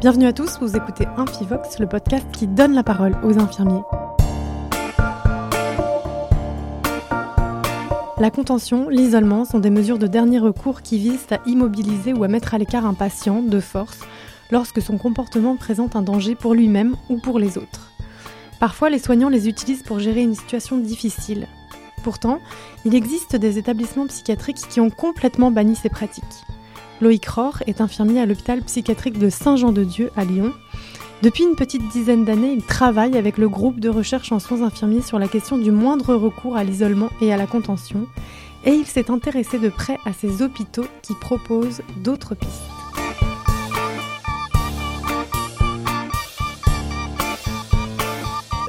Bienvenue à tous, vous écoutez Infivox, le podcast qui donne la parole aux infirmiers. La contention, l'isolement sont des mesures de dernier recours qui visent à immobiliser ou à mettre à l'écart un patient de force lorsque son comportement présente un danger pour lui-même ou pour les autres. Parfois, les soignants les utilisent pour gérer une situation difficile. Pourtant, il existe des établissements psychiatriques qui ont complètement banni ces pratiques. Loïc Rohr est infirmier à l'hôpital psychiatrique de Saint-Jean-de-Dieu à Lyon. Depuis une petite dizaine d'années, il travaille avec le groupe de recherche en soins infirmiers sur la question du moindre recours à l'isolement et à la contention, et il s'est intéressé de près à ces hôpitaux qui proposent d'autres pistes.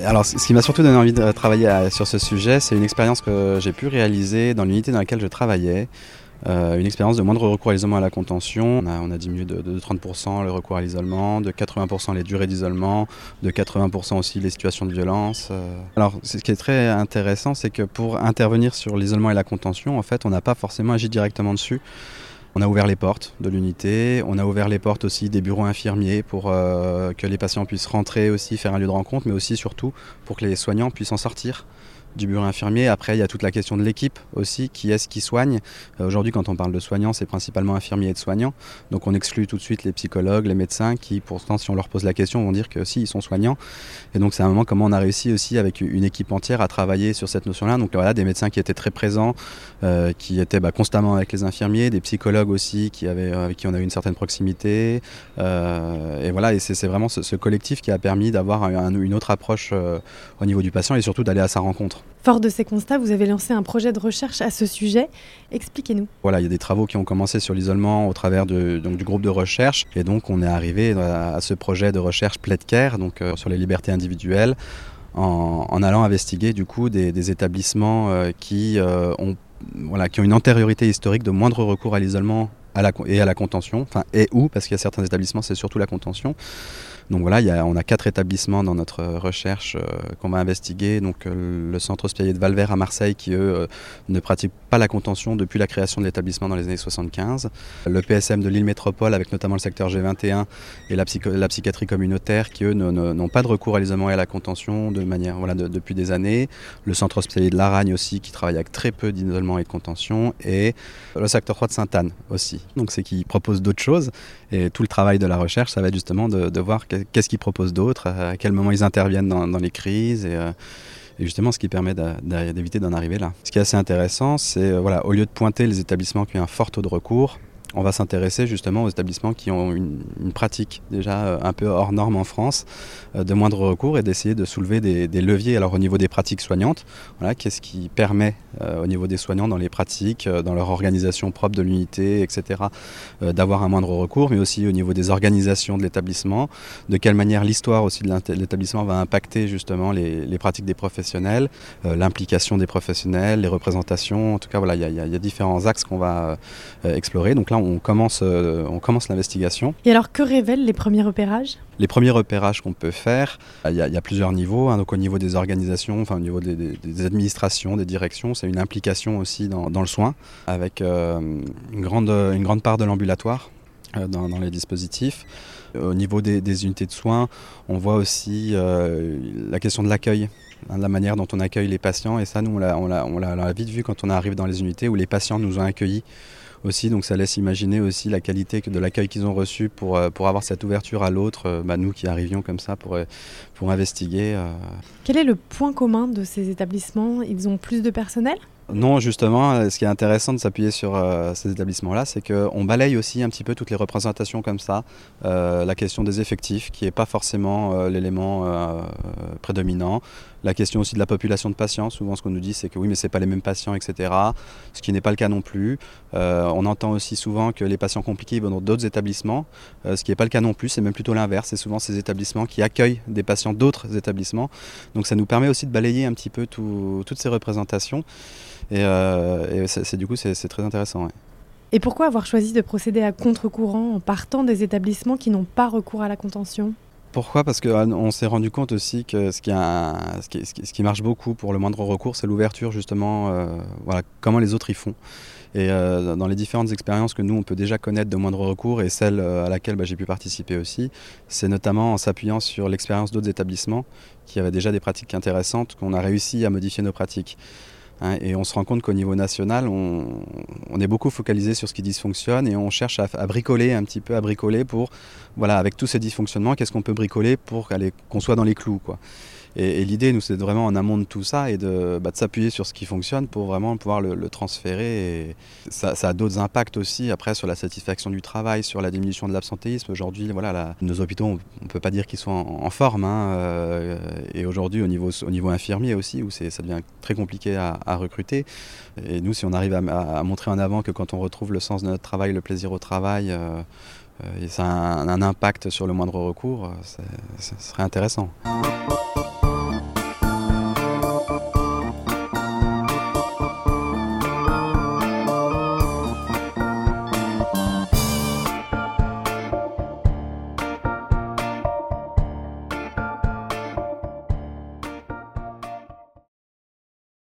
Alors, ce qui m'a surtout donné envie de travailler sur ce sujet, c'est une expérience que j'ai pu réaliser dans l'unité dans laquelle je travaillais. Euh, une expérience de moindre recours à l'isolement à la contention. On a, diminué de, 30% le recours à l'isolement, de 80% les durées d'isolement, de 80% aussi les situations de violence. Euh. Alors, ce qui est très intéressant, c'est que pour intervenir sur l'isolement et la contention, en fait, on n'a pas forcément agi directement dessus. On a ouvert les portes de l'unité, on a ouvert les portes aussi des bureaux infirmiers pour euh, que les patients puissent rentrer aussi, faire un lieu de rencontre, mais aussi surtout pour que les soignants puissent en sortir du bureau infirmier. Après, il y a toute la question de l'équipe aussi, qui est-ce qui soigne. Euh, aujourd'hui, quand on parle de soignants, c'est principalement infirmiers et de soignants. Donc on exclut tout de suite les psychologues, les médecins, qui pourtant, si on leur pose la question, vont dire que si, ils sont soignants. Et donc c'est un moment comment on a réussi aussi avec une équipe entière à travailler sur cette notion-là. Donc voilà, des médecins qui étaient très présents, euh, qui étaient bah, constamment avec les infirmiers, des psychologues aussi, qui avaient, avec qui on a eu une certaine proximité. Euh, et voilà, et c'est vraiment ce, collectif qui a permis d'avoir une autre approche au niveau du patient et surtout d'aller à sa rencontre. Fort de ces constats, vous avez lancé un projet de recherche à ce sujet. Expliquez-nous. Voilà, il y a des travaux qui ont commencé sur l'isolement au travers de, donc, du groupe de recherche. Et donc, on est arrivé à, ce projet de recherche Care, donc euh, sur les libertés individuelles, en, allant investiguer du coup des, établissements euh, qui, euh, ont, voilà, qui ont une antériorité historique de moindre recours à l'isolement et à la contention, enfin et où, parce qu'il y a certains établissements, c'est surtout la contention. Donc voilà, on a quatre établissements dans notre recherche euh, qu'on va investiguer. Donc euh, le centre hospitalier de Valvert à Marseille qui eux euh, ne pratique pas la contention depuis la création de l'établissement dans les années 75. Le PSM de l'île métropole avec notamment le secteur G21 et la, psychiatrie communautaire qui eux n'ont pas de recours à l'isolement et à la contention de manière voilà depuis des années. Le centre hospitalier de Laragne aussi qui travaille avec très peu d'isolement et de contention et le secteur 3 de Sainte-Anne aussi. Donc c'est qui propose d'autres choses et tout le travail de la recherche ça va être justement de, voir qu'est-ce qu'ils proposent d'autre, à quel moment ils interviennent dans, les crises euh, et, justement ce qui permet d'éviter d'en arriver là. Ce qui est assez intéressant, c'est euh, voilà, au lieu de pointer les établissements qui ont un fort taux de recours, on va s'intéresser justement aux établissements qui ont une, pratique déjà euh, un peu hors norme en France, euh, de moindre recours et d'essayer de soulever des, leviers. Alors au niveau des pratiques soignantes, voilà, qu'est-ce qui permet euh, au niveau des soignants dans les pratiques, dans leur organisation propre de l'unité, etc., d'avoir un moindre recours, mais aussi au niveau des organisations de l'établissement, de quelle manière l'histoire aussi de l'établissement va impacter justement les, pratiques des professionnels, l'implication des professionnels, les représentations. En tout cas, voilà, il y, y, a différents axes qu'on va explorer. On commence, euh, on commence l'investigation. Et alors, que révèlent les premiers repérages? Les premiers repérages qu'on peut faire, il y, a, plusieurs niveaux. Hein. donc au niveau des organisations, enfin au niveau des, administrations, des directions, c'est une implication aussi dans, le soin, avec euh, une, grande, une grande part de l'ambulatoire. Euh, dans, les dispositifs. Au niveau des, unités de soins, on voit aussi la question de l'accueil, hein, la manière dont on accueille les patients. Et ça, nous, on l'a vite vu quand on arrive dans les unités où les patients nous ont accueillis aussi. Donc ça laisse imaginer aussi la qualité de l'accueil qu'ils ont reçu pour, euh, pour avoir cette ouverture à l'autre, euh, bah, nous qui arrivions comme ça pour, euh, pour investiguer. Quel est le point commun de ces établissements? Ils ont plus de personnel? Non, justement, ce qui est intéressant de s'appuyer sur ces établissements-là, c'est qu'on balaye aussi un petit peu toutes les représentations comme ça. la question des effectifs, qui n'est pas forcément l'élément prédominant la question aussi de la population de patients. Souvent, ce qu'on nous dit, c'est que oui, mais ce pas les mêmes patients, etc. Ce qui n'est pas le cas non plus. Euh, on entend aussi souvent que les patients compliqués vont dans d'autres établissements, euh, ce qui n'est pas le cas non plus. C'est même plutôt l'inverse. C'est souvent ces établissements qui accueillent des patients d'autres établissements. Donc, ça nous permet aussi de balayer un petit peu toutes ces représentations. Et, euh, c'est, du coup, c'est, très intéressant. Et pourquoi avoir choisi de procéder à contre-courant en partant des établissements qui n'ont pas recours à la contention? Pourquoi? Parce qu'on euh, s'est rendu compte aussi que ce qui, marche beaucoup pour le moindre recours, c'est l'ouverture justement, euh, voilà, comment les autres y font. Et dans les différentes expériences que nous, on peut déjà connaître de moindre recours et celle à laquelle bah, j'ai pu participer aussi, c'est notamment en s'appuyant sur l'expérience d'autres établissements qui avaient déjà des pratiques intéressantes qu'on a réussi à modifier nos pratiques. Hein, et on se rend compte qu'au niveau national, on, est beaucoup focalisé sur ce qui dysfonctionne et on cherche à, bricoler un petit peu, à bricoler pour, voilà, avec tous ces dysfonctionnements, qu'est-ce qu'on peut bricoler pour qu'on soit dans les clous, quoi. Et, l'idée, nous, c'est vraiment en amont de tout ça et de, bah, s'appuyer sur ce qui fonctionne pour vraiment pouvoir le, transférer. Et ça, a d'autres impacts aussi après sur la satisfaction du travail, sur la diminution de l'absentéisme. Aujourd'hui, voilà, nos hôpitaux, on ne peut pas dire qu'ils sont en, forme. Hein, euh, et aujourd'hui, au niveau, au niveau infirmier aussi, où ça devient très compliqué à, recruter. Et nous, si on arrive à, montrer en avant que quand on retrouve le sens de notre travail, le plaisir au travail, euh, euh, ça a un, impact sur le moindre recours, ce serait intéressant.